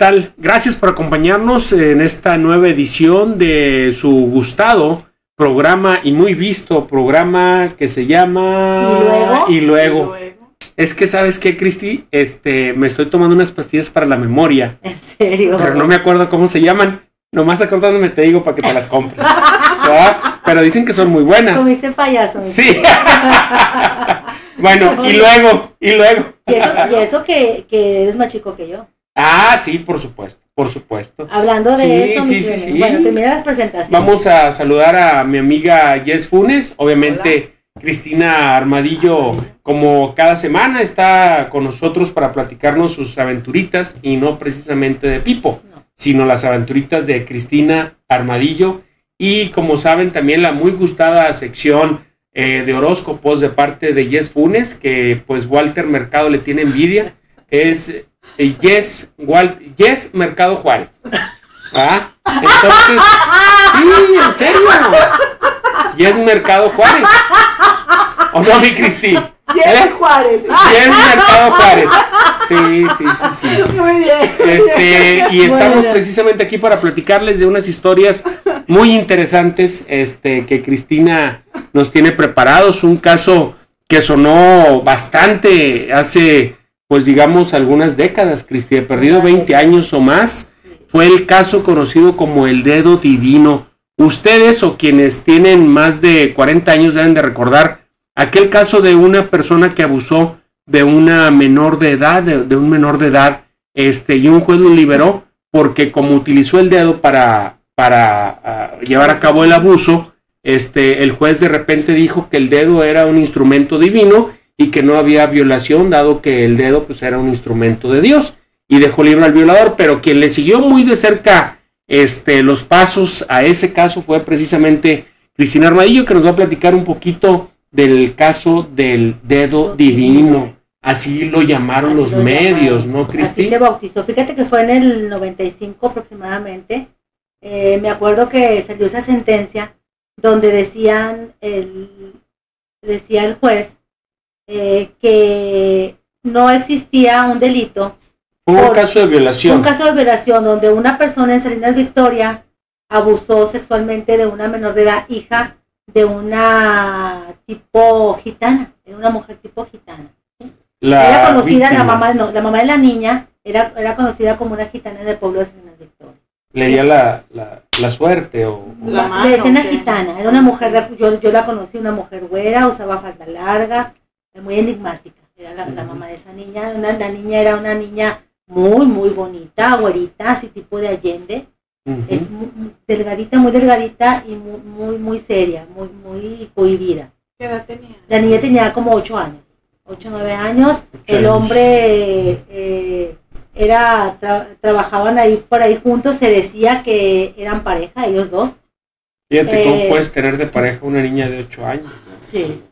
¿Qué tal? Gracias por acompañarnos en esta nueva edición de su gustado programa y muy visto programa que se llama ¿Y luego? Y luego. Es que sabes qué, Cristi, este, me estoy tomando unas pastillas para la memoria, En serio. pero no me acuerdo cómo se llaman. Nomás acordándome te digo para que te las compres. ¿verdad? Pero dicen que son muy buenas. Comiste payaso. Sí. bueno, y luego, y luego. Y eso, y eso que, que eres más chico que yo. Ah, sí, por supuesto, por supuesto. Hablando de Sí, eso, sí, mi sí, sí. Bueno, termina las presentaciones. Vamos a saludar a mi amiga Jess Funes, obviamente Cristina Armadillo, como cada semana está con nosotros para platicarnos sus aventuritas y no precisamente de Pipo, No. sino las aventuritas de Cristina Armadillo y como saben también la muy gustada sección eh, de horóscopos de parte de Jess Funes, que pues Walter Mercado le tiene envidia, es eh, Jess, Wal- Jess Mercado Juárez. ¿Ah? Entonces, sí, en serio. Jess Mercado Juárez. ¿O no, mi Cristi? Yes, Juárez. Jess Mercado Juárez. Sí, sí, sí, sí. Muy bien. Este, y estamos precisamente aquí para platicarles de unas historias muy interesantes este, que Cristina nos tiene preparados. Un caso que sonó bastante hace, pues digamos, algunas décadas, Cristina, perdido 20 años o más. Fue el caso conocido como el dedo divino. Ustedes o quienes tienen más de 40 años deben de recordar aquel caso de una persona que abusó de una menor de edad, de, de un menor de edad, este, y un juez lo liberó porque como utilizó el dedo para, para ah, llevar a cabo el abuso, este, el juez de repente dijo que el dedo era un instrumento divino y que no había violación, dado que el dedo pues era un instrumento de Dios, y dejó libre al violador, pero quien le siguió muy de cerca este, los pasos a ese caso fue precisamente Cristina Armadillo, que nos va a platicar un poquito del caso del dedo divino. Así lo llamaron Así los lo medios, llamaron. ¿no, Así Cristi? se bautizó. Fíjate que fue en el 95 aproximadamente. Eh, me acuerdo que salió esa sentencia donde decían el, decía el juez eh, que no existía un delito, Fue un por- caso de un violación. caso de violación donde una persona en Salinas Victoria abusó sexualmente de una menor de edad, hija de una tipo gitana, era una mujer tipo gitana. La era conocida, la mamá, no, la mamá de la niña era, era conocida como una gitana en el pueblo de Salinas Victoria. Leía la, la, la suerte o... La mano, ¿qué? gitana, era una mujer, yo, yo la conocí, una mujer güera, usaba falda larga, muy enigmática, era la, la mamá de esa niña, una- la niña era una niña muy, muy bonita, güerita, así tipo de Allende, es muy- muy delgadita, muy delgadita y muy, muy, muy seria, muy, muy cohibida. ¿Qué edad tenía? La niña tenía como 8 años, 8 o 9 años. Ocho El años. hombre eh, era tra- trabajaban ahí por ahí juntos, se decía que eran pareja, ellos dos. Fíjate cómo eh, puedes tener de pareja una niña de 8 años. ¿no? Sí.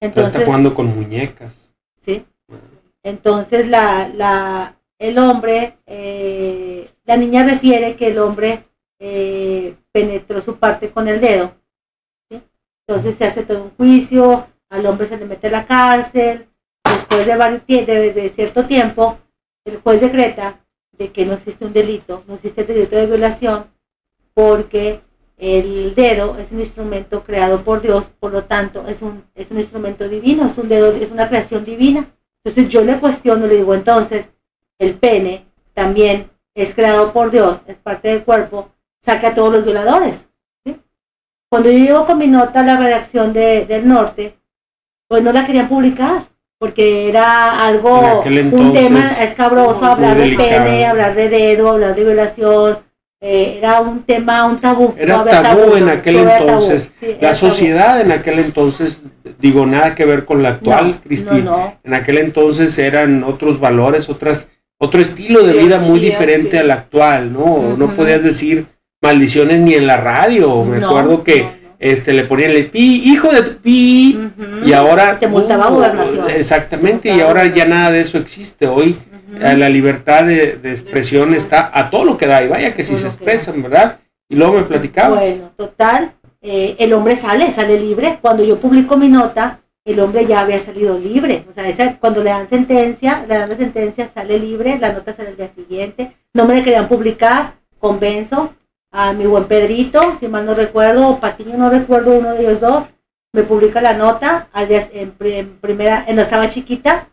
Entonces, está jugando con muñecas. sí. Entonces la, la, el hombre, eh, la niña refiere que el hombre eh, penetró su parte con el dedo. ¿sí? Entonces se hace todo un juicio, al hombre se le mete a la cárcel, después de, varios de, de cierto tiempo, el juez decreta de que no existe un delito, no existe el delito de violación, porque el dedo es un instrumento creado por Dios, por lo tanto es un, es un instrumento divino, es un dedo, es una creación divina. Entonces yo le cuestiono, le digo, entonces, el pene también es creado por Dios, es parte del cuerpo, saca a todos los violadores. ¿sí? Cuando yo llego con mi nota a la redacción de, del norte, pues no la querían publicar, porque era algo, un tema escabroso, hablar de pene, hablar de dedo, hablar de violación, eh, era un tema, un tabú. Era no tabú en aquel no entonces. sí, La tabú. sociedad en aquel entonces, digo, nada que ver con la actual, no, Cristi. no, no. En aquel entonces eran otros valores, otras, otro estilo de vida muy diferente sí. al actual, ¿no? No podías decir maldiciones ni en la radio. Me No, acuerdo que no, no. este le ponían el pi, hijo de tu pi, y ahora te multaba uh, gobernación. Exactamente, Te y ahora ya nada de eso existe. Hoy. Eh, la libertad de, de expresión está a todo lo que da, y vaya que si se expresan, ¿verdad? Y luego me platicabas. Bueno, total, eh, el hombre sale, sale libre. Cuando yo publico mi nota, el hombre ya había salido libre. O sea, esa- cuando le dan sentencia, le dan la sentencia, sale libre, la nota sale el día siguiente. No me la querían publicar, convenzo a mi buen Pedrito, si mal no recuerdo, o Patiño, no recuerdo uno de ellos dos, me publica la nota, al día, en, primera, no estaba chiquita,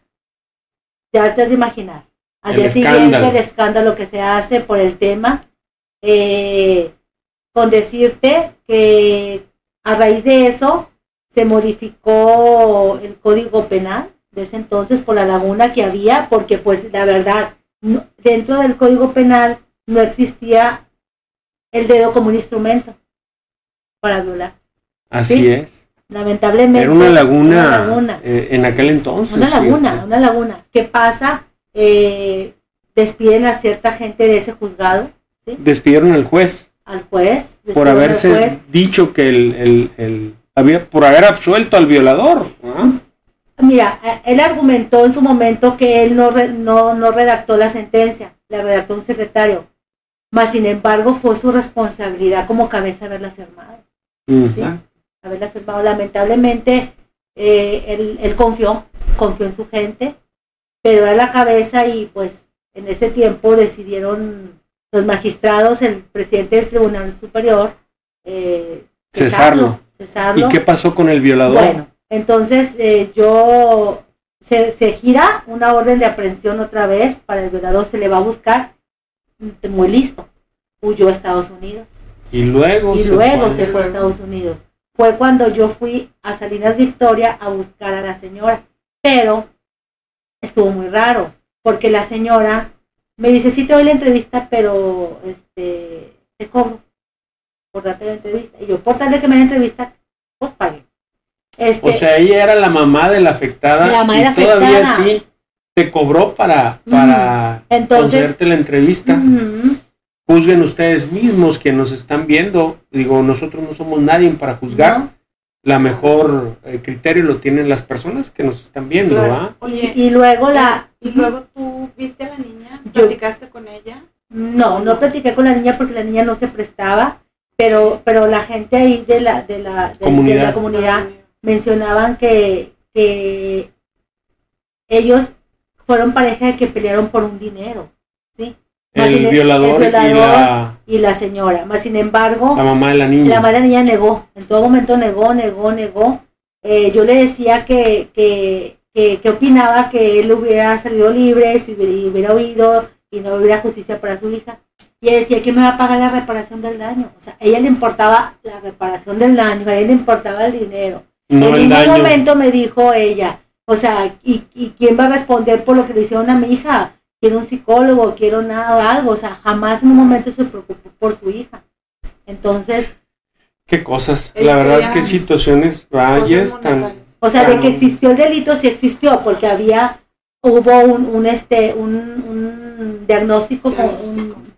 te has de imaginar. Al día siguiente el escándalo que se hace por el tema, eh, con decirte que a raíz de eso se modificó el código penal de ese entonces por la laguna que había, porque pues la verdad, dentro del código penal no existía el dedo como un instrumento para violar. Así es. Lamentablemente. Era una laguna, eh, en aquel entonces. Una laguna, una laguna. ¿Qué pasa? Eh, despiden a cierta gente de ese juzgado. Despidieron al juez. Al juez. Por haberse dicho que el, había, por haber absuelto al violador. Mira, él argumentó en su momento que él no, no, no redactó la sentencia, la redactó un secretario. Mas, sin embargo, fue su responsabilidad como cabeza haberla firmado. Haberla firmado. Lamentablemente, eh, él, confió, confió en su gente, pero era la cabeza y pues en ese tiempo decidieron los magistrados, el presidente del Tribunal Superior, eh, cesarlo, ¿Y qué pasó con el violador? Bueno, entonces eh, yo se, se, gira una orden de aprehensión otra vez para el violador, se le va a buscar muy listo, huyó a Estados Unidos. Y luego, y se, luego fue. se fue a Estados Unidos. Fue cuando yo fui a Salinas Victoria a buscar a la señora. Pero estuvo muy raro, porque la señora me dice, sí te doy la entrevista, pero este te cobro por darte la entrevista. Y yo, por tal de que me la entrevista, pues pague. Este, o sea, ella era la mamá de la afectada. La mamá de la y todavía sí te cobró para, para hacerte la entrevista. Juzguen ustedes mismos que nos están viendo. Digo, nosotros no somos nadie para juzgar. La mejor eh, criterio lo tienen las personas que nos están viendo. y, luego la... Y luego tú viste a la niña, platicaste con ella. No, no platiqué con la niña porque la niña no se prestaba, pero, pero la gente ahí de la, de la, de, la comunidad mencionaban que, que ellos fueron pareja que pelearon por un dinero, ¿sí? El, violador, y, la, señora. Más sin embargo, la mamá de la niña. La mamá de la niña negó, en todo momento negó, negó, negó. Eh, yo le decía que, que, que, opinaba que él hubiera salido libre, si hubiera, hubiera huido y no hubiera justicia para su hija. Y ella decía que me va a pagar la reparación del daño. O sea, a ella le importaba la reparación del daño, a ella le importaba el dinero. en un momento me dijo ella, o sea, ¿y, quién va a responder por lo que le hicieron a mi hija? Quiero un psicólogo, quiero nada, algo. O sea, jamás en un momento se preocupó por su hija. Entonces. Qué cosas. La verdad, qué situaciones rayas tan. O sea, de que existió el delito, sí existió, porque había, hubo un, este, un, diagnóstico,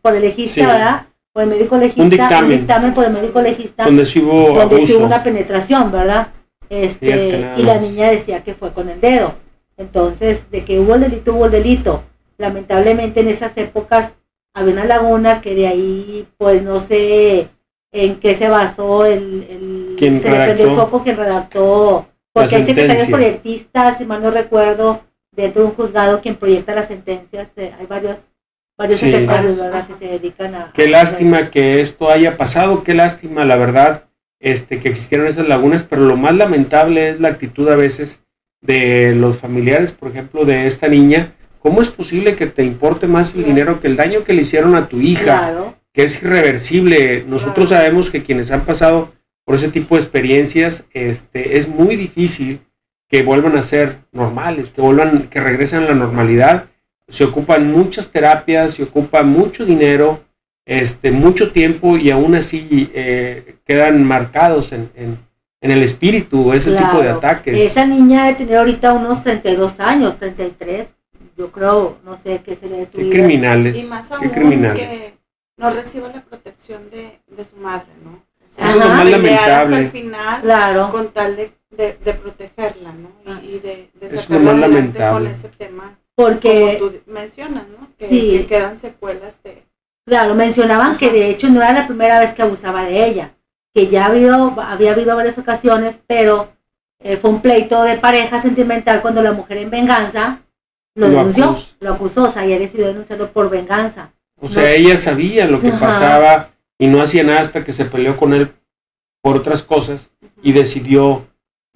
por el legista, ¿verdad? Por el médico legista, un dictamen, por el médico legista, donde hubo, donde hubo una penetración, ¿verdad? Este, y la niña decía que fue con el dedo. Entonces, de que hubo el delito, hubo el delito. Lamentablemente en esas épocas había una laguna que de ahí, pues no sé en qué se basó el, el se prendió el foco que redactó, porque hay secretarios proyectistas, si mal no recuerdo, dentro de un juzgado quien proyecta las sentencias, eh, hay varios varios secretarios, ¿verdad?, que se dedican a... Qué lástima que esto haya pasado, qué lástima, la verdad, este, que existieron esas lagunas, pero lo más lamentable es la actitud a veces de los familiares, por ejemplo, de esta niña. ¿Cómo es posible que te importe más el dinero que el daño que le hicieron a tu hija? Que es irreversible. Nosotros sabemos que quienes han pasado por ese tipo de experiencias, este, es muy difícil que vuelvan a ser normales, que vuelvan, que regresen a la normalidad. Se ocupan muchas terapias, se ocupa mucho dinero, este, mucho tiempo y aún así eh, quedan marcados en, en, el espíritu ese tipo de ataques. Esa niña de tener ahorita unos 32 años, 33, yo creo, no sé qué se le Qué criminales. Y más aún que no reciba la protección de, de su madre, ¿no? Eso es lo más lamentable. Hasta el final, claro. con tal de, de, protegerla, ¿no? Y, y de, de sacarla adelante con ese tema. Porque, como tú mencionas, ¿no? Que, que quedan secuelas de Claro, mencionaban que de hecho no era la primera vez que abusaba de ella, que ya habido, había habido varias ocasiones, pero eh, fue un pleito de pareja sentimental cuando la mujer en venganza lo, denunció, lo acusó, o sea, ella decidió denunciarlo por venganza. O sea, No. ella sabía lo que Ajá. pasaba y no hacía nada hasta que se peleó con él por otras cosas y decidió,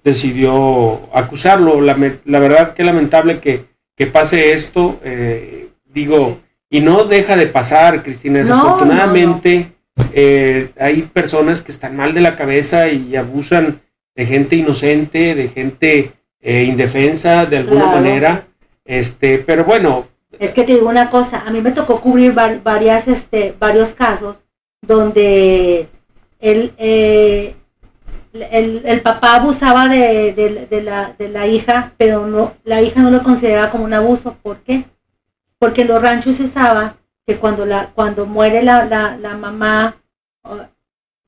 decidió acusarlo. La, la verdad que lamentable que, que pase esto, eh, digo, y no deja de pasar, Cristina. No, Desafortunadamente eh, hay personas que están mal de la cabeza y abusan de gente inocente, de gente eh, indefensa de alguna Claro. manera. Este, pero bueno, Es que te digo una cosa, a mí me tocó cubrir var- varias, este, varios casos donde el, eh, el, el papá abusaba de, de- la, de la hija, pero no, la hija no lo consideraba como un abuso. ¿Por qué? Porque en los ranchos se usaba que cuando, la, cuando muere la, la, la mamá,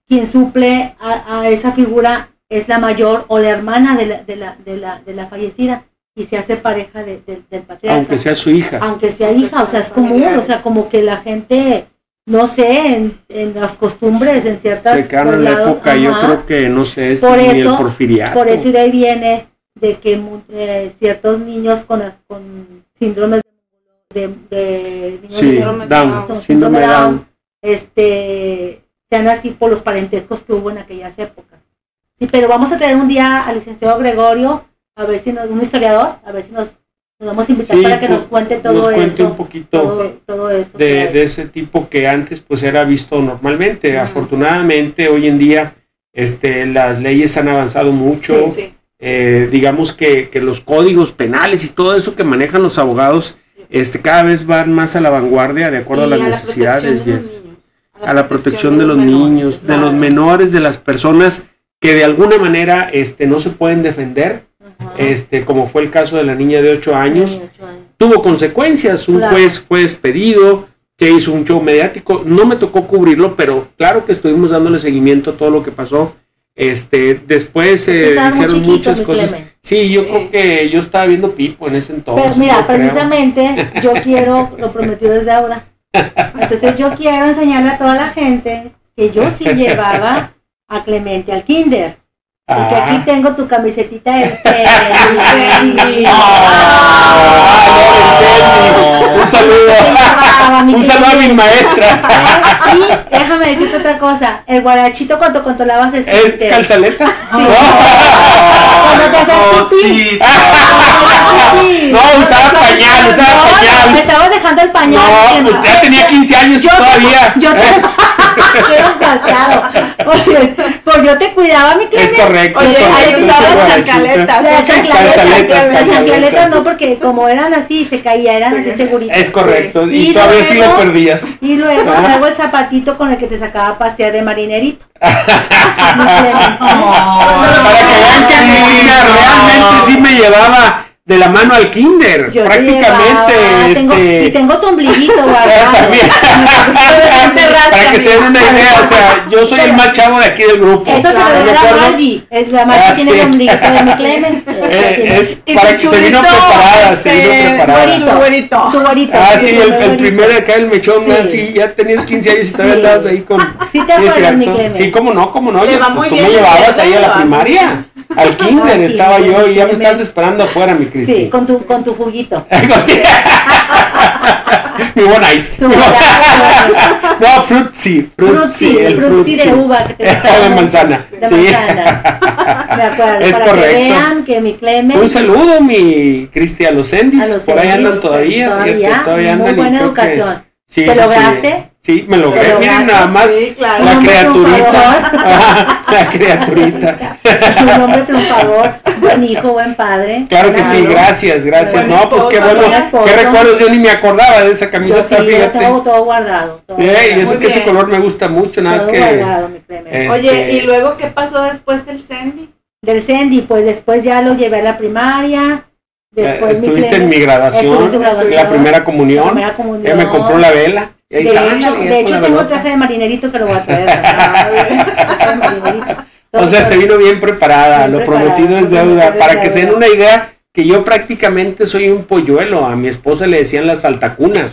quien suple a, a esa figura es la mayor o la hermana de la, de la, de la, de la fallecida y se hace pareja de- de- del patriarca aunque sea su hija. aunque sea Aunque hija, o sea, es común, o sea, como que la gente, no sé, en, en las costumbres, en ciertas se quedaron en la época, yo creo que no sé, es Por ni eso- el porfiriato. por eso de ahí viene de que mu- eh, ciertos niños con las con síndromes de, de niños sí, de- síndrome Down, Down. con síndrome de Down. este sean así por los parentescos que hubo en aquellas épocas. Sí, pero vamos a tener un día al licenciado Gregorio, a ver si nos, un historiador, a ver si nos, nos vamos a invitar Sí, para que pues, nos cuente nos todo cuente eso. un poquito todo, todo eso. de, de ese tipo que antes pues era visto normalmente. Afortunadamente hoy en día este, las leyes han avanzado mucho. Sí, sí. Eh, digamos que, que los códigos penales y todo eso que manejan los abogados este, cada vez van más a la vanguardia de acuerdo a las la necesidades. a la protección de los menores, niños, de los menores, de las personas que de alguna manera este, no se pueden defender. Este, como fue el caso de la niña de 8 años. 18 años. Tuvo consecuencias, un Claro. juez fue despedido, se hizo un show mediático, no me tocó cubrirlo, pero claro que estuvimos dándole seguimiento a todo lo que pasó. Este, después eh, dijeron chiquito, muchas cosas. Clemen. Sí, yo Sí. creo que yo estaba viendo Pipo en ese entonces. Pero mira, creo. precisamente yo quiero, lo prometido es deuda. Entonces yo quiero enseñarle a toda la gente que yo sí llevaba a Clemente al kinder. Y que Ah. aquí tengo tu camisetita del Sandy. Ah. Un saludo. Un saludo a mis maestras. Y déjame decirte otra cosa, el guarachito cuando controlabas es ¿Es Crister. calzaleta? Cuando te hacías pipí. Sí. No, usaba pañal, usaba pañal. Me estabas dejando el pañal. No, ya tenía 15 años y todavía. Yo te... Qué desgraciado. Pues yo te cuidaba, mi Es Clemente. correcto. Oye, es correcto, ahí usabas guarachito. chancaletas. Las las calzaletas. no, porque como eran así, se caía, eran Sí. así seguritas. Es correcto. Sí. Y, Y todavía sí lo luego- perdías. Y luego Ah. traigo el zapatito con el que te sacaba a pasear de marinerito. Para que vean que Cristina realmente sí me llevaba de la mano al kinder. Yo prácticamente. llevaba, tengo- este, y tengo tu ombliguito guardado. También. Para que se den una idea, o sea, yo soy el más chavo de aquí del grupo. Eso se ¿están lo de dio a? Margie. La Margie Ah, tiene sí. el ombliguito de mi Clemen. Eh, es para que se vino preparada, se vino este, preparada. su güerito. Su güerito. Ah, sí, el, el güerito. primer acá, el mechón, Sí. ya tenías 15 años y todavía Sí. andabas ahí con... Sí te acuerdas, mi. Clemen. Sí, cómo no, cómo no. Le va muy ¿Tú bien, me llevabas ahí a la primaria? Al kinder estaba yo y ya me estabas esperando afuera, mi Cristi. Sí, con tu, con tu juguito. mi buen ice. Tu no, frutzi. Frutzi, el frutzi de uva que te de manzana. De sí. manzana. Me acuerdo. Es para correcto. que vean que mi Clemen. Un saludo, mi Cristi, a los Endis. Por ahí andan todavía. todavía, fíjate, todavía muy andan. buena educación. Sí, ¿Te lograste? Sí, me logré. ¿Te Miren nada más. Sí, claro. La criaturita. la criaturita. un hombre triunfador, buen hijo, buen padre. Claro que sí, gracias, gracias. Buen No, pues qué bueno. Qué recuerdos, yo ni me acordaba de esa Yo camiseta, sí, fíjate. tengo todo guardado. Todo, Eh, y guardado, eso Muy que ese color me gusta mucho, nada más todo que. guardado, mi eh, Oye, Este- ¿y luego qué pasó después del Sandy? Del Sandy, pues después ya lo llevé a la primaria. eh, Después mi estuviste en mi graduación, en la primera comunión. la primera comunión. Ella me compró la vela. De hecho, de tengo velota. traje de marinerito que lo voy a traer. O sea, se vino bien preparada, Bien lo preparada, prometido es deuda. Para que se den una idea, que yo prácticamente soy un polluelo. A mi esposa le decían las altacunas.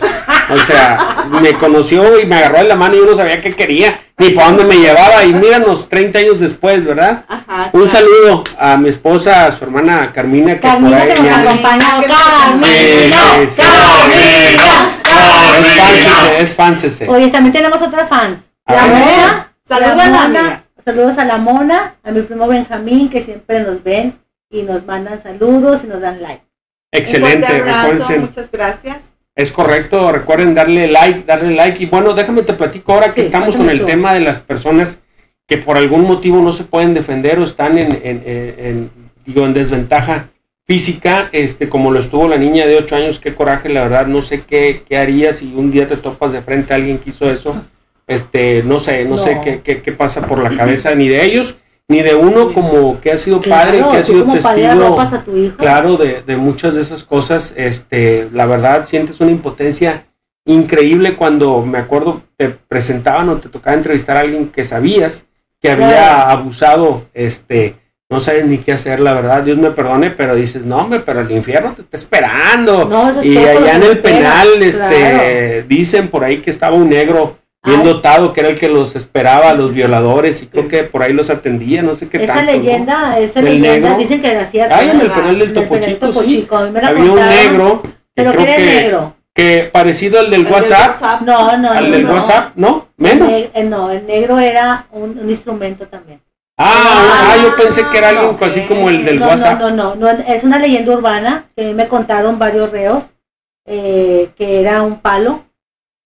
O sea, me conoció y me agarró de la mano y yo no sabía qué quería, ni para dónde me llevaba. Y míranos, 30 años después, ¿verdad? Ajá. Un claro. saludo a mi esposa, a su hermana Carmina, que Carmina por ahí que nos acompaña. Sí, Carmina, sí, sí. Carmina, es fansese, es fansese. Oye, también tenemos otra fans. A La ver. Mona. Saludos a la Mona. Saludos a la Mona, a mi primo Benjamín, que siempre nos ven y nos mandan saludos y nos dan like. Excelente, Un abrazo, muchas gracias. Es correcto, recuerden darle like, darle like. Y bueno, déjame te platico ahora que Sí, estamos con el tú. tema de las personas que por algún motivo no se pueden defender o están en, en- en- en, digo, en desventaja física, este, como lo estuvo la niña de 8 años, qué coraje, la verdad, no sé qué, qué harías si un día te topas de frente a alguien que hizo eso. Este, no sé, no, sé qué, qué, qué pasa por la cabeza ni de ellos, ni de uno como que ha sido padre, Claro, que ha sido testigo arropas a tu hijo. claro de, de muchas de esas cosas este la verdad sientes una impotencia increíble cuando me acuerdo te presentaban o te tocaba entrevistar a alguien que sabías que había Claro. abusado este no sabes ni qué hacer la verdad Dios me perdone pero dices no hombre pero el infierno te está esperando No, eso es y todo lo allá que en el espera, penal este claro. dicen por ahí que estaba un negro bien Ay. dotado que era el que los esperaba a los violadores y creo que por ahí los atendía no sé qué Esa tanto, ¿no? leyenda, esa leyenda, negro. dicen que era cierta. Ay, en el penal del el Topo Chico, Topo sí. Chico, a mí me la había un negro que Pero que creo que, negro. que parecido al del El del WhatsApp, No, no, al no. del no. WhatsApp, ¿no? El Menos. ne- eh, no, el negro era un, un instrumento también. Ah, ah, yo pensé que era ok. así como el del no, WhatsApp. No, no, no, no, es una leyenda urbana que me contaron varios reos eh, que era un palo,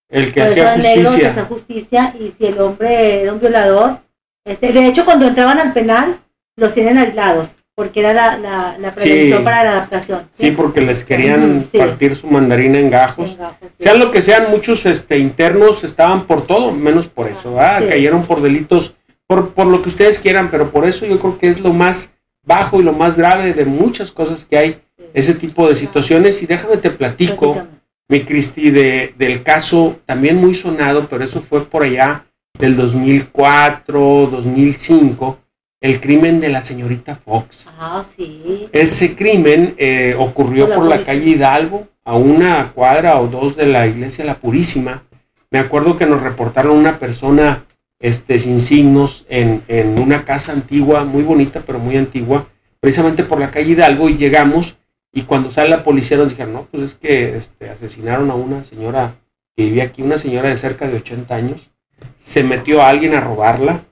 El que hacía que hacía justicia. justicia y si el hombre era un violador, este, de hecho cuando entraban al penal los tienen aislados porque era la, la, la prevención Sí. para la adaptación. Sí, porque les querían sí. partir su mandarina en gajos. En gajos. Sean lo que sean, muchos este, internos estaban por todo, menos por eso. Sí. Cayeron por delitos, por, por lo que ustedes quieran, pero por eso yo creo que es lo más bajo y lo más grave de muchas cosas que hay, ese tipo de situaciones. Y déjame te platico. Platícame. mi Cristi, de, del caso también muy sonado, pero eso fue por allá del 2004, 2005, el crimen de la señorita Fox. Ah, sí. Ese crimen eh, ocurrió Por la por la Purísima. calle Hidalgo, a una cuadra o dos de la iglesia La Purísima. Me acuerdo que nos reportaron una persona este, sin signos en, en una casa antigua, muy bonita, pero muy antigua, precisamente por la calle Hidalgo, y llegamos, y cuando sale la policía nos dijeron, no, pues es que este, asesinaron a una señora que vivía aquí, una señora de cerca de 80 años, se metió a alguien a robarla,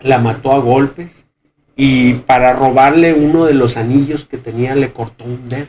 la mató a golpes, y para robarle uno de los anillos que tenía le cortó un dedo.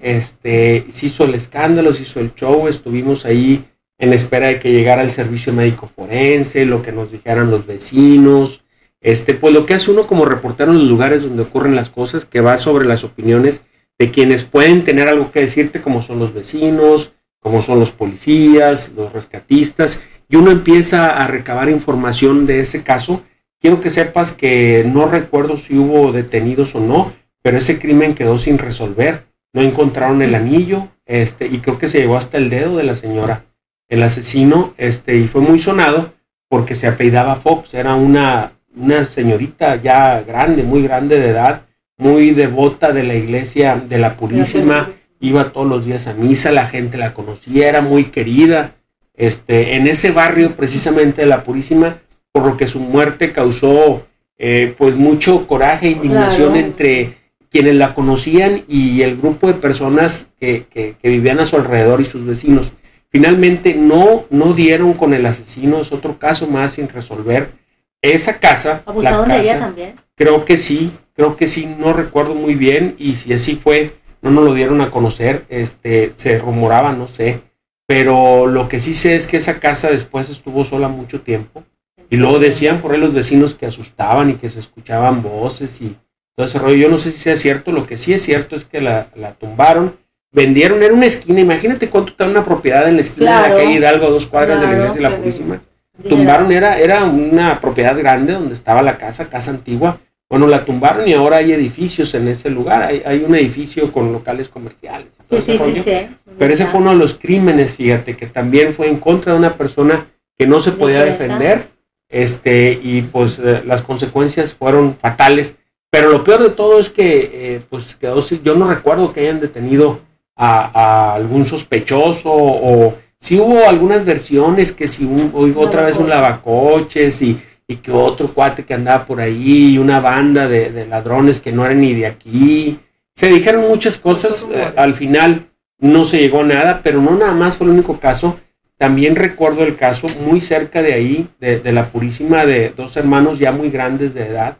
Este, se hizo el escándalo, se hizo el show, estuvimos ahí en espera de que llegara el servicio médico forense, lo que nos dijeran los vecinos, este, pues lo que hace uno como reportero en los lugares donde ocurren las cosas, que va sobre las opiniones de quienes pueden tener algo que decirte, como son los vecinos, como son los policías, los rescatistas, y uno empieza a recabar información de ese caso. Quiero que sepas que no recuerdo si hubo detenidos o no, pero ese crimen quedó sin resolver no encontraron el anillo, este, y creo que se llevó hasta el dedo de la señora, el asesino, este, y fue muy sonado porque se apellidaba Fox, era una, una señorita ya grande, muy grande de edad, muy devota de la iglesia de la Purísima, iba todos los días a misa, la gente la conocía, era muy querida, este, en ese barrio precisamente de la Purísima, por lo que su muerte causó eh, pues mucho coraje e indignación Claro. entre quienes la conocían y el grupo de personas que, que- que vivían a su alrededor y sus vecinos. Finalmente no, no dieron con el asesino, es otro caso más sin resolver. Esa casa, la Abusaron de ella también. creo que sí, creo que sí, no recuerdo muy bien y si así fue, no nos lo dieron a conocer, este, se rumoraba, no sé, pero lo que sí sé es que esa casa después estuvo sola mucho tiempo y luego decían por ahí los vecinos que asustaban y que se escuchaban voces y todo ese rollo. Yo no sé si sea cierto, lo que sí es cierto es que la, la tumbaron, vendieron, era una esquina, imagínate cuánto está una propiedad en la esquina de la calle Hidalgo, a dos cuadras de la iglesia de la Purísima. Tumbaron, era, era una propiedad grande donde estaba la casa, casa antigua. Bueno, la tumbaron y ahora hay edificios en ese lugar. Hay, hay un edificio con locales comerciales. Sí, sí, sí, sí. Pero ese fue uno de los crímenes, fíjate, que también fue en contra de una persona que no se podía defender. Este, y pues eh, las consecuencias fueron fatales. Pero lo peor de todo es que, eh, pues quedó, yo no recuerdo que hayan detenido a, a algún sospechoso o si hubo algunas versiones que si un, oigo otra vez un lavacoches y, y que otro cuate que andaba por ahí y una banda de, de ladrones que no eran ni de aquí. Se dijeron muchas cosas. Eh, al final no se llegó a nada, pero no nada más fue el único caso. También recuerdo el caso muy cerca de ahí, de, de la Purísima, de dos hermanos ya muy grandes de edad,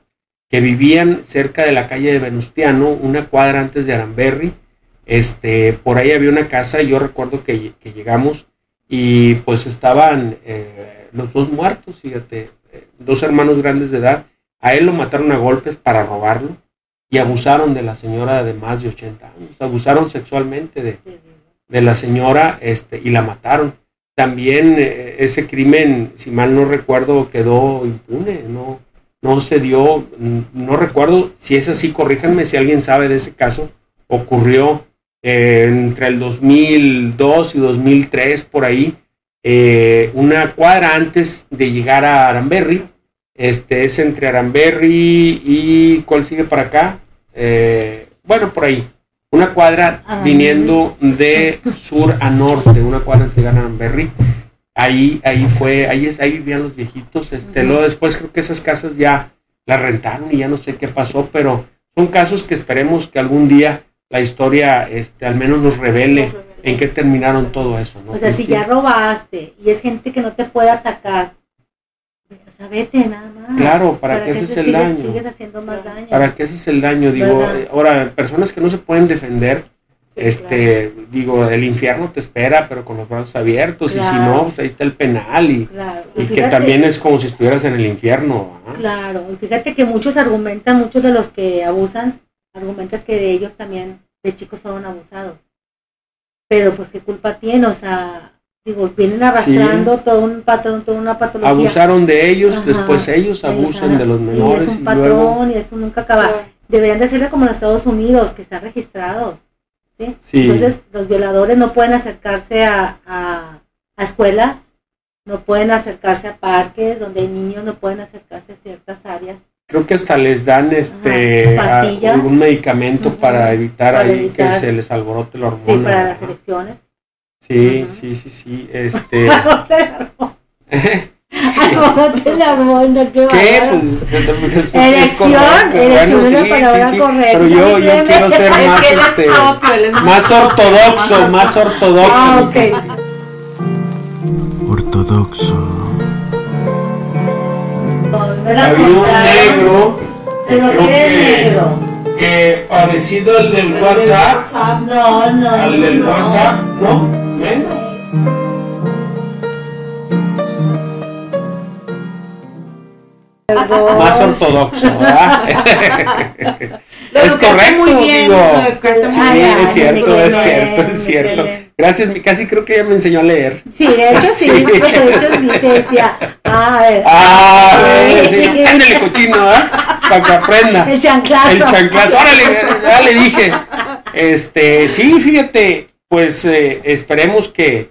que vivían cerca de la calle de Venustiano, una cuadra antes de Aramberry. Este, por ahí había una casa, yo recuerdo que, que llegamos y pues estaban eh, los dos muertos, fíjate, eh, dos hermanos grandes de edad. A él lo mataron a golpes para robarlo y abusaron de la señora de más de 80 años, abusaron sexualmente de, de la señora este, y la mataron. También eh, ese crimen, si mal no recuerdo, quedó impune, no, no se dio, no recuerdo si es así, corríjanme si alguien sabe de ese caso, ocurrió eh, entre el 2002 y 2003 por ahí, eh, una cuadra antes de llegar a Aramberry, este es entre Aramberry y ¿cuál sigue para acá? Eh, bueno, por ahí, una cuadra viniendo de sur a norte, una cuadra antes de llegar a Aramberry. Ahí, ahí fue, ahí, es, ahí vivían los viejitos. Este, luego después creo que esas casas ya las rentaron y ya no sé qué pasó, pero son casos que esperemos que algún día la historia este, al menos nos revele en qué terminaron todo eso. ¿no? O sea, si ya robaste y es gente que no te puede atacar, o sea, vete nada más. Claro, ¿para qué haces se el sigues- daño? Sigues haciendo más daño. ¿Para qué ese es el daño? Digo, ¿Verdad? eh, ahora, personas que no se pueden defender, Sí, este, digo, el infierno te espera, pero con los brazos abiertos, y si no, pues ahí está el penal, y, Claro. y que fíjate- también es como si estuvieras en el infierno. ¿ah? Claro, y fíjate que muchos argumentan, muchos de los que abusan, argumentas que de ellos también de chicos fueron abusados. Pero pues qué culpa tiene, o sea, digo, vienen arrastrando todo un patrón, toda una patología. Abusaron de ellos, Ajá. después ellos abusan Ellos, de los y menores, es y, un luego... patrón y eso nunca acaba. Claro. Deberían de hacerlo como en Estados Unidos, que están registrados. ¿sí? Sí. Entonces, los violadores no pueden acercarse a, a, a escuelas, no pueden acercarse a parques donde hay niños, no pueden acercarse a ciertas áreas. Creo que hasta les dan este Ajá, algún medicamento Ujú. para evitar Para ahí evitar. que se les alborote la Sí, hormona. para las elecciones. Sí, Ujú. sí, sí, sí. Este. sí. Alborote la hormona, qué. Pues, pues, erección es la sí, palabra sí, sí. correcta, Pero yo, yo quiero ser Es más, este, más ortodoxo, más ortodoxo. Ah, mi ok. Cristi. Ortodoxo. Había un negro, Pero creo que negro. que parecido al del El del WhatsApp, WhatsApp. No, no. al del no. WhatsApp, no, menos. Perdón. Más ortodoxo, ¿verdad? Es correcto, muy bien, digo. Sí, es cierto, es cierto, es cierto. Gracias, casi creo que ella me enseñó a leer. Sí, de hecho sí, Sí. de hecho sí te decía, ah, a ver, Ah, Sí. sí, ándale cochino, ¿ah? Para que aprenda. el chanclazo. El chanclazo. Órale, ya le dije. Este, sí, fíjate, pues eh, esperemos que,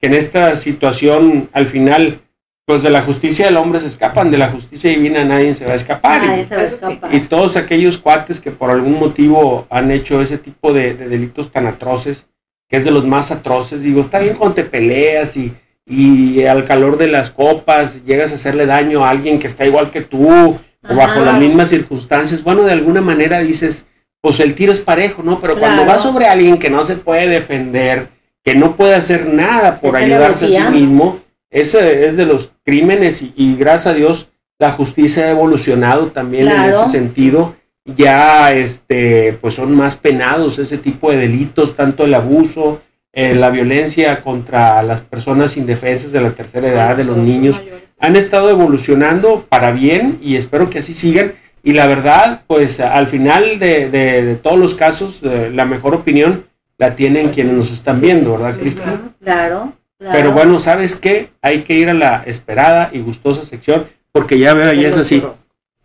que en esta situación, al final, pues de la justicia del hombre se escapan, de la justicia divina nadie se va a escapar. Nadie Y- se va a escapar. y todos aquellos cuates que por algún motivo han hecho ese tipo de, de delitos tan atroces, que es de los más atroces, digo, está bien cuando te peleas y, y al calor de las copas llegas a hacerle daño a alguien que está igual que tú o bajo las mismas circunstancias, bueno, de alguna manera dices, pues el tiro es parejo, ¿no? Pero cuando va sobre alguien que no se puede defender, que no puede hacer nada por ayudarse a sí mismo, ese es de los crímenes y, y gracias a Dios la justicia ha evolucionado también en ese sentido. Ya este, pues son más penados ese tipo de delitos, tanto el abuso, eh, la violencia contra las personas indefensas de la tercera edad, de los niños, han estado evolucionando para bien y espero que así sigan. Y la verdad, pues al final de, de- de todos los casos, eh, la mejor opinión la tienen quienes nos están viendo, ¿verdad, sí, Cristian? claro. Claro, claro. Pero bueno, ¿sabes qué? Hay que ir a la esperada y gustosa sección porque ya veo, ya es así.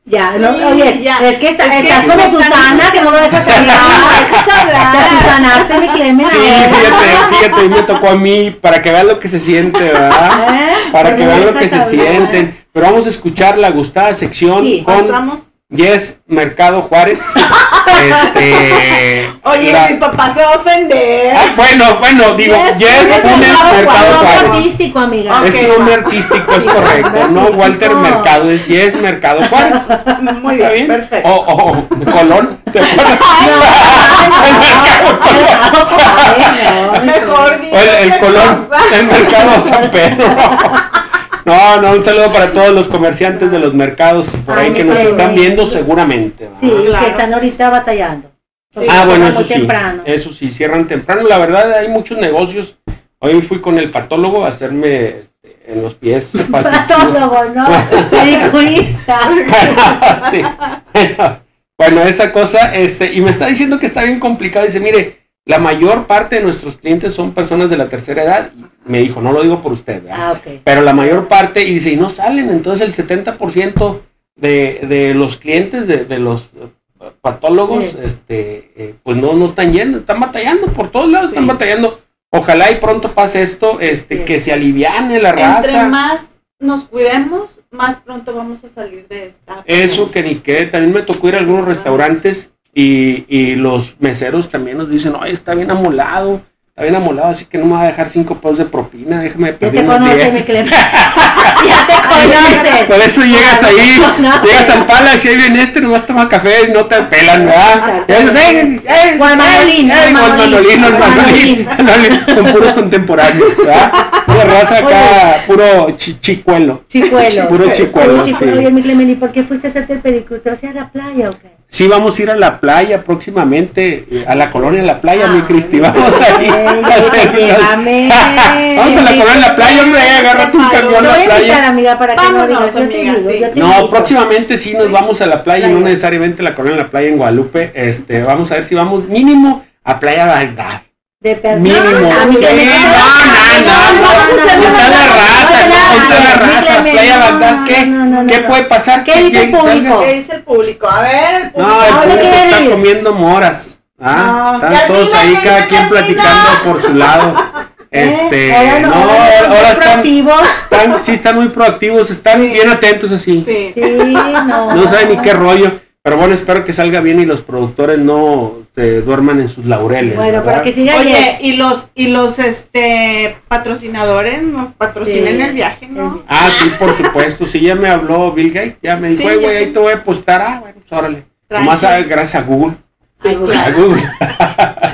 Ya, Sí, no, oye, ya. es que, está- Es que estás como Susana, que no lo dejas hablar. dejas hablar. Te susanaste, mi Clemen. Sí, fíjate, fíjate, me tocó a mí para que vean lo que se siente, ¿verdad? ¿Eh? Para Pero que no vean lo que se hablar. sienten. Pero vamos a escuchar la gustada sección Sí, con Pasamos. Yes Mercado Juárez. Este. Oye, la- mi papá se va a ofender. Ah, bueno, bueno, digo, Yes, Funes Mercado Juárez. Artístico, amiga. Es un nombre artístico, es correcto. No. Walter Mercado, es Yes Mercado Juárez. Muy ¿Está bien, bien? perfecto. O, o, o Colón, ¿te acuerdas? No, El no. el mercado San Pedro. No, no, un saludo para todos los comerciantes de los mercados por ahí Ay, que nos están viendo seguramente. Sí, Claro. que están ahorita batallando. Sí. Ah, bueno, eso sí. temprano. Eso sí, cierran temprano. La verdad, hay muchos negocios. Hoy fui con el patólogo a hacerme este, en los pies. Patólogo, ¿no? Peliculista. Sí. Bueno, esa cosa, este, y me está diciendo que está bien complicado. Dice, mire, la mayor parte de nuestros clientes son personas de la tercera edad. Me dijo, no lo digo por usted, ¿verdad? Ah, pero la mayor parte, y dice, y no salen, entonces el 70% de, de los clientes, de, de los eh, patólogos, Sí. este, eh, pues no, no están yendo, están batallando por todos lados, Sí. están batallando. Ojalá y pronto pase esto, este, Sí. que se aliviane la Entre raza. más nos cuidemos, más pronto vamos a salir de esta. Eso que ni qué, también me tocó ir a algunos restaurantes y, y los meseros también nos dicen, oye, está bien amolado, está bien amolado, así que no me va a dejar cinco pesos de propina, déjame Ya pedir te unos conoces, 10". mi ya te conoces. Por eso llegas ahí, No. llegas al Palax y ahí viene este, nomás toma café y no te pelan, ¿verdad? Y dices, "Ey, ey, O al Manolín, al Manolín, al Manolín, Manolín, con puros contemporáneos, ¿verdad? Pura raza acá, puro chi- chicuelo. Chicuelo. Puro chicuelo, Oye, chicuelo, oye, mi Clemen, ¿y por qué fuiste a hacerte el pedicure? ¿Te vas a ir a la playa o qué? Sí, vamos a ir a la playa próximamente, eh, a la colonia La Playa, Ah, mi Cristi, vamos ahí. Ay, a hacer ya los- déjame. Vamos a la colonia La Playa, hombre, agárrate un camión a voy la a invitar, playa. amiga, para que no digas. Yo te amiga, digo, sí. yo te No, próximamente sí nos Sí. vamos a la playa, Playa. no necesariamente la colonia La Playa en Guadalupe. Este, vamos a ver si vamos mínimo a Playa Bagdad. De per- Mínimo. a mí Sí, me- no, no, no, vamos a hacer Con toda la raza, no, con toda la no, raza, no, Playa no, Bagdad, ¿qué? no, no, no, ¿Qué no. puede pasar? ¿Qué dice el público? ¿Qué dice el público? A ver, el público. No, el ¿A dónde público está comiendo moras. Ah, No, están todos ahí, ¿qué cada quien platicando por su lado. ¿Eh? Este, Ahora no, no, ahora están, están- sí están muy proactivos, están Sí. bien atentos así. Sí. Sí, no. No saben ni qué rollo. Pero bueno, espero que salga bien y los productores no se duerman en sus laureles. Bueno, ¿verdad? para que siga Oye, bien. y los y los este patrocinadores nos patrocinan Sí. el viaje, ¿no? Ah, sí, por supuesto. Sí, ya me habló Bill Gates. Ya me dijo, Sí, "Güey, ya güey, ahí te- voy a postar. Ah, bueno, pues órale. Nomás a- gracias a Google. Sí, Ah, A. Google.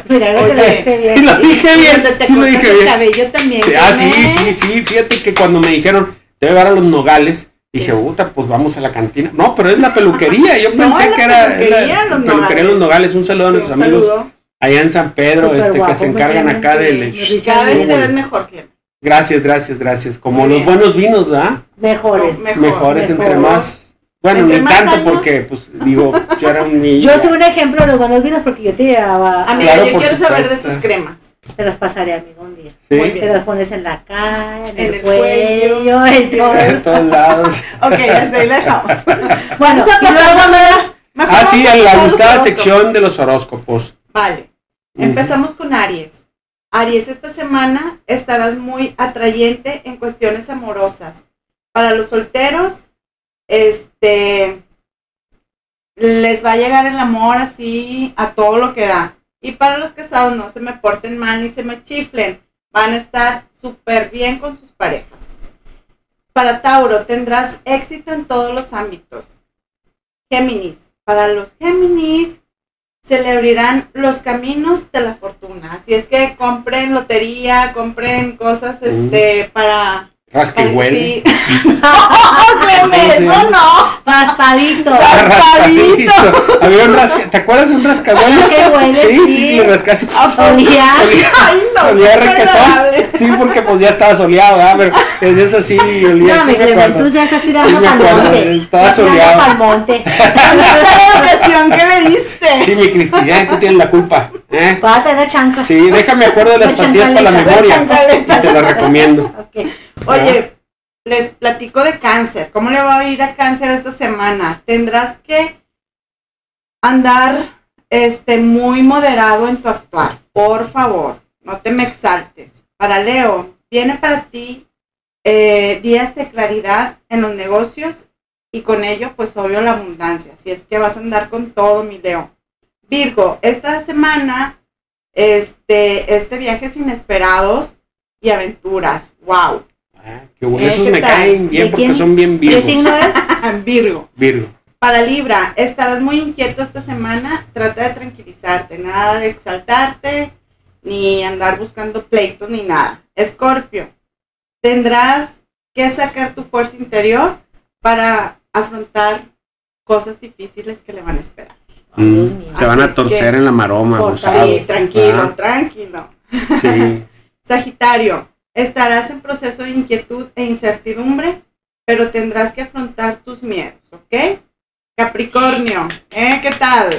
Mira, ahora que lo Y bien. lo dije bien. te Sí lo dije el bien. cabello también. Sí, ah, sí, ¿no? sí, sí. Fíjate que cuando me dijeron, te voy a llevar a los nogales, dije, puta, pues vamos a la cantina. No, pero es la peluquería. Yo No, pensé que era peluquería, la Los peluquería Los Nogales. Un saludo a nuestros amigos saludo. allá en San Pedro, este, que se encargan acá sí, del. Cada vez te ves mejor, Clem. Gracias, gracias, gracias. Como los buenos vinos, ¿verdad? Mejores. Mejor, Mejores entre más. Bueno, Entre ni tanto años. porque, pues, digo, yo era un niño. Yo soy un ejemplo de los buenos vinos porque yo te llevaba. Amiga, Claro, yo quiero saber de tus cremas. Te las pasaré, amigo, un día. Sí, Muy bien. Te las pones en la cara, en, En el, el cuello, cuello. en todo. todos lados. Ok, hasta ahí la dejamos. Bueno, Vamos a pasar luego- mejor Ah, sí, a la gustada sección de los horóscopos. Vale. Empezamos con Aries. Aries, esta semana estarás muy atrayente en cuestiones amorosas. Para los solteros, este, les va a llegar el amor así a todo lo que da. Y para los casados, no se me porten mal ni se me chiflen. Van a estar súper bien con sus parejas. Para Tauro, tendrás éxito en todos los ámbitos. Géminis, para los Géminis, se le abrirán los caminos de la fortuna. Así es que compren lotería, compren cosas este para, sí. no, Cleme, ¿Cómo se eso no. Raspadito. Raspadito. Había un rasca... ¿Te acuerdas de un rascahuel? Qué huele, Sí, sí. sí, le rascas. Olía. Ay, no, olía requesón. Sí, porque pues ya estaba soleado, ¿verdad? Pero desde eso sí olía. No, sí me acuerdo. tú ya estás Sí tirando me pa'l acuerdo, estaba soleado. pa'l monte. ¿Dónde está la educación que me diste? Sí, mi Cristina, tú tienes la culpa. ¿eh? Vas a tener chancla. Sí, déjame acuerdo de las La pastillas para la memoria. Y te las recomiendo. Ok. Oye, les platico de cáncer. ¿Cómo le va a ir a cáncer esta semana? Tendrás que andar este, muy moderado en tu actuar. Por favor, no te me exaltes. Para Leo, viene para ti eh, días de claridad en los negocios y con ello, pues obvio, la abundancia. Así es que vas a andar con todo, mi Leo. Virgo, esta semana, este, este viajes inesperados y aventuras. ¡Wow! Ah, qué bueno. Eh, Esos ¿qué me tal? caen bien ¿De porque quién? son bien ¿Qué vivos. signo es? Virgo. Virgo. Para Libra, estarás muy inquieto esta semana. Trata de tranquilizarte, nada de exaltarte. ni andar buscando pleitos, ni nada. Escorpio, tendrás que sacar tu fuerza interior para afrontar cosas difíciles que le van a esperar. Mm, te van a torcer que- en la maroma. Sí, tranquilo, tranquilo. sí. Sagitario, estarás en proceso de inquietud e incertidumbre, pero tendrás que afrontar tus miedos, ¿ok? Capricornio, ¿eh? ¿Qué tal?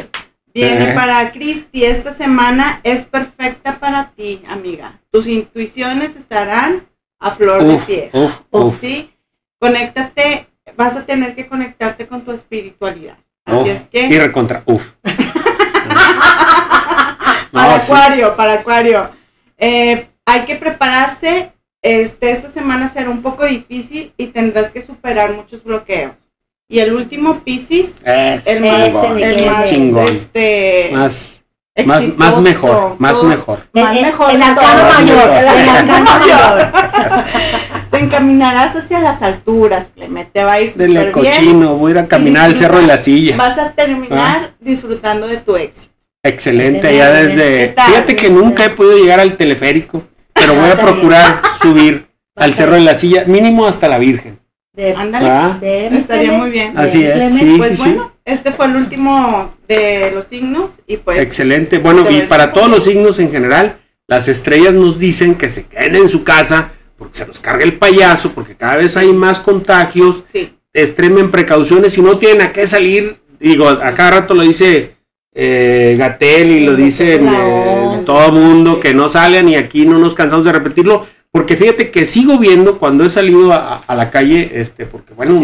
Viene Eh. para Cristi, esta semana es perfecta para ti, amiga. Tus intuiciones estarán a flor Uf, de piel. uf, uf. ¿sí? Conéctate, vas a tener que conectarte con tu espiritualidad. Así es que... Y recontra, uf. para No, sí. Acuario, para Acuario. Eh, hay que prepararse. Este, esta semana será un poco difícil y tendrás que superar muchos bloqueos. Y el último, Pisces, Es el chingón, más, chingón. este, Más, más, más mejor, más todo- mejor. más El- mejor el arcano mayor, El arcano mayor. Te encaminarás hacia las alturas, Clemente. Te va a ir súper bien. cochino, voy a ir a caminar al cerro de la silla. Vas a terminar disfrutando de tu éxito. Excelente, Ese ya desde. Fíjate que nunca he podido llegar al teleférico, pero voy a procurar subir al cerro de la silla, mínimo hasta la Virgen. De, Ándale. mi Estaría muy bien. Así es, sí, Pues sí, bueno, este fue el último de los signos y pues Excelente. Bueno, y para todos los signos en general, las estrellas nos dicen que se queden en su casa porque se nos carga el payaso, porque cada vez hay más contagios. sí, Extremen precauciones. Si no tienen a qué salir, digo, a cada rato lo dice eh, Gatel y lo dicen la eh, todo mundo que no salgan y aquí no nos cansamos de repetirlo. Porque fíjate que sigo viendo cuando he salido a, a la calle, este, porque bueno,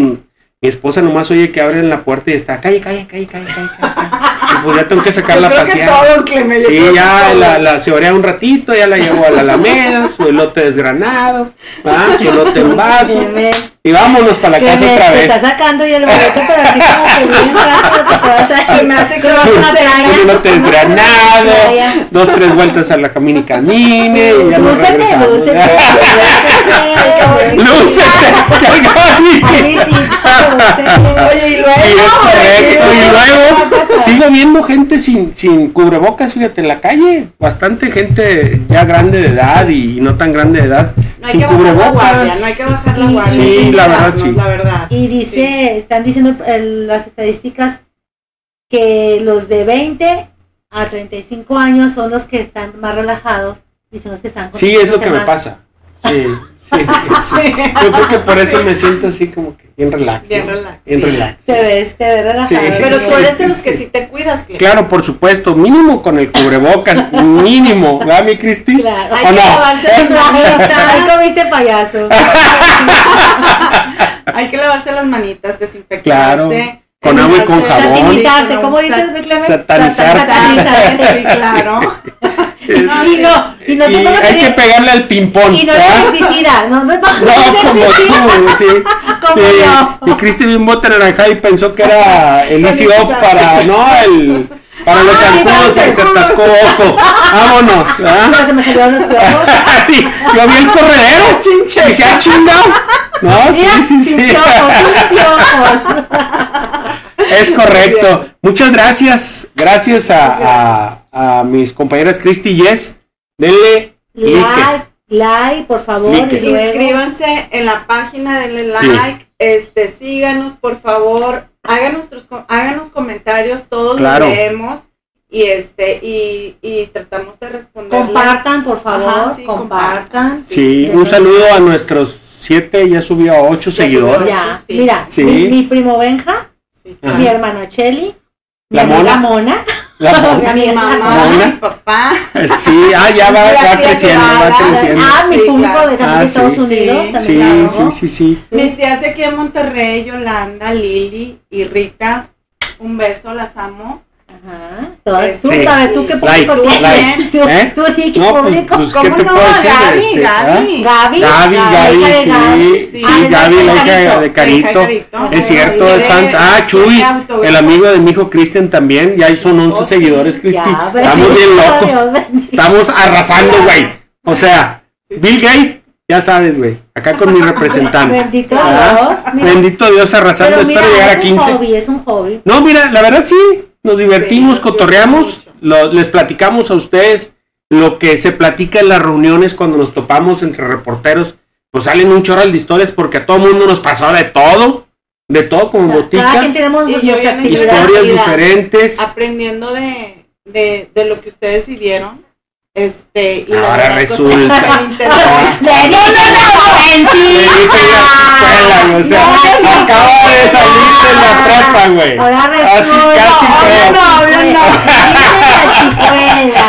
mi esposa nomás oye que abren la puerta y está, calle, calle, calle, calle, calle, calle. calle". Y pues ya tengo que sacarla Yo a creo que pasear. todos, Clemente, yo Sí, ya la, la se orea un ratito, ya la llevo a la Alameda, su elote desgranado, ¿va? su elote en vaso, y vámonos para la casa Clemen, otra te vez. está sacando y el boleto, pero así como que bien rápido que te vas a Se me hace que como a una playa. Un elote desgranado, dos, tres vueltas a la camina y camine, y ya nos Lúcete, regresamos. lúcete, lúcete. Lúcete, que decir. Lúcete. Oye, y luego. Sí, es correcto. Y ¿qué va a luego sigo viendo gente sin, sin cubrebocas, fíjate, en la calle. Bastante gente ya grande de edad y no tan grande de edad. No hay sin que bajar la cubrebocas. guardia, no hay que bajar la guardia. sí, la verdad, sí. La verdad. Y dice, están diciendo el- las estadísticas que los de 20 a 35 años son los que están más relajados y son los que están Sí, es lo que me pasa. Sí, sí. Sí. Yo creo que por eso me siento así como que bien relax. Bien ¿no? relax, Bien sí. relax. Te ves, te ves relajado. Sí. Pero tú eres de los que sí. te cuidas, Clemente. Claro, por supuesto, mínimo con el cubrebocas, mínimo, ¿verdad, mi Cristi? Claro. Hay ¿O que no? lavarse las Ahí manitas. comiste payaso. Hay que lavarse las manitas, desinfectarse. Claro, con agua y con jabón. Satanizarte, claro. No, Y no, y no Y te hay que pegarle al ping-pong. Y no ¿verdad? es pesticida, no, no es bajo No, como tú, sí. Como sí. yo. Y Cristi vio un bote naranja y pensó que era el para, no, el, para los zancudos, los y se atascó ojo. Vámonos, ¿verdad? Pero se me salieron los piojos. sí, yo vi el corredero, chinche. Dije, ah, chingado. No, sí, Mira, sí, sí. piojos, sin piojos. Es correcto. Muchas gracias. Gracias a, a, a mis compañeras Cristi y Jess. Denle like. Like, like, por favor. Like. Y luego, Inscríbanse en la página, denle Sí. like, este, síganos por favor, hagan nuestros, háganos comentarios, todos Claro. los leemos y este y, y tratamos de responder. compartan, por favor. Ajá, sí, compartan. Sí, un saludo a nuestros siete, ya subió a ocho Ya seguidores. subió. Ya, Sí. mira, Sí. mi, mi primo Benja, Sí, mi hermana Cheli, mi La amiga mona. Mona, La Mi mona. Mi mamá, Mona. mi papá. Sí, ah, ya va, va creciendo, va creciendo. ah, mi Sí, público claro. de también Ah, Estados sí. Unidos, Sí, también Sí, sí, sí. Mis tías de aquí en Monterrey, Yolanda, Lili y Rita, un beso, las amo. Tú, Sí. a ver, tú qué Like, público tienes. like, Tú, ¿eh? tú di qué No, pues, público. pues, ¿qué ¿Cómo te no? puedo decir? Gaby, Este, Gaby. Gaby, Gaby, Gaby, de sí, Gaby. sí, Ah, Gaby, la hija de de Carito. Carito. Es cierto, es fans. Ah, Chuy, el amigo de mi hijo Cristian también. Ya son 11 Oh, sí, seguidores, Cristi. Estamos bien locos. Estamos arrasando, güey. O sea, Bill Gates, ya sabes, güey. Acá con mi representante. Bendito Ah, Dios. mira. Bendito Dios arrasando. Pero Espero mira, llegar es a un 15. hobby, es un hobby. No, mira, la verdad sí, nos divertimos, Sí, cotorreamos, lo- les platicamos a ustedes lo que se platica en las reuniones cuando nos topamos entre reporteros, pues salen un chorro de historias porque a todo mundo nos pasó de todo, de todo como O sea, botica, cada quien tenemos Y historias diferentes. aprendiendo de, de, de lo que ustedes vivieron. Este, y Ahora resulta. Le dicen la escuela, o sea, No, no, acaba de salir de la prepa, güey. Ahora Así resulta. casi Ahora fue. no, Dicen la chicuela.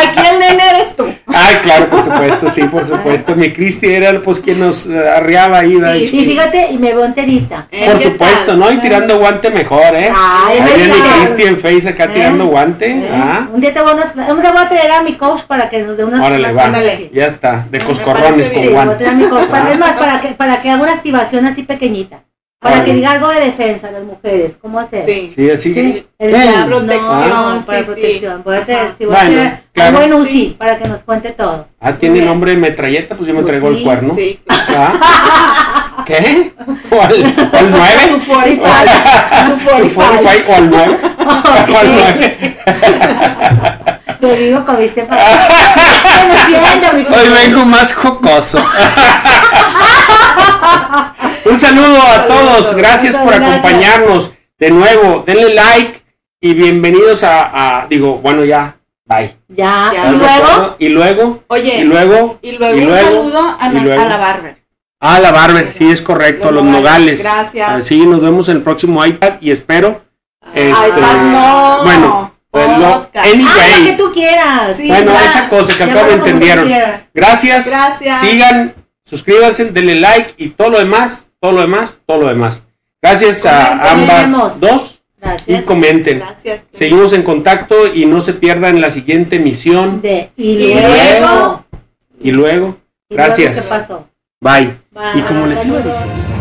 Aquí el nene eres tú. Ay, claro, por supuesto, sí, por supuesto. Mi Cristi era pues quien nos arriaba ahí. Sí, Y fíjate, y me veo enterita. ¿Eh? Por ¿Qué supuesto, tal? ¿no? Y tirando guante mejor, ¿eh? Ay, Ahí ¿verdad? Cristi en Face acá ¿Eh? tirando guante. ¿Eh? Ah, Un día te voy, a, unas- un día voy a traer a mi coach para que nos dé unas órale, unas va. Ya está, de Me coscorrones con Sí, voy a guantes. traer a mi coach. Para- Es más, para que, para que haga una activación así pequeñita. Para que diga algo de defensa a las mujeres. ¿Cómo hacer? Sí. Sí, así. Sí, el jab, protección, no, para sí, protección. Voy a Ajá. sí, voy a Bueno, traer claro. un buen UCI Sí. para que nos cuente todo. Ah, tiene nombre de metralleta, pues yo me Pues traigo el cuerno. Sí, claro. Ah. ¿Qué? ¿O al, o al 9? Tu 45. Tu ¿O 45. al 9? ¿O al 9? Te digo, comiste para. Lo Hoy vengo más jocoso. Un saludo a todos. Gracias por acompañarnos. De nuevo, denle like y bienvenidos a, a- digo, bueno, ya, bye. Ya, Ya, y ¿Estás de luego. Y luego, Oye, y luego, y luego y un saludo a, la- luego. a la barber. ah, la Barber, sí, es correcto, Los los nogales. nogales, gracias. Así nos vemos en el próximo iPad y espero. Este, iPad no. bueno, pues lo- Podcast. anyway. Ah, lo que tú quieras. Sí, Bueno, ya. esa cosa que como tú entendieron. Gracias. Gracias. Sigan, suscríbanse, denle like y todo lo demás, todo lo demás, todo lo demás. Gracias a ambas dos y comenten. Gracias. Seguimos en contacto y no se pierdan la siguiente emisión. De, y Y luego. Y luego, ¿Y luego gracias. ¿Qué pasó? Bye. Bye. Y como les iba diciendo.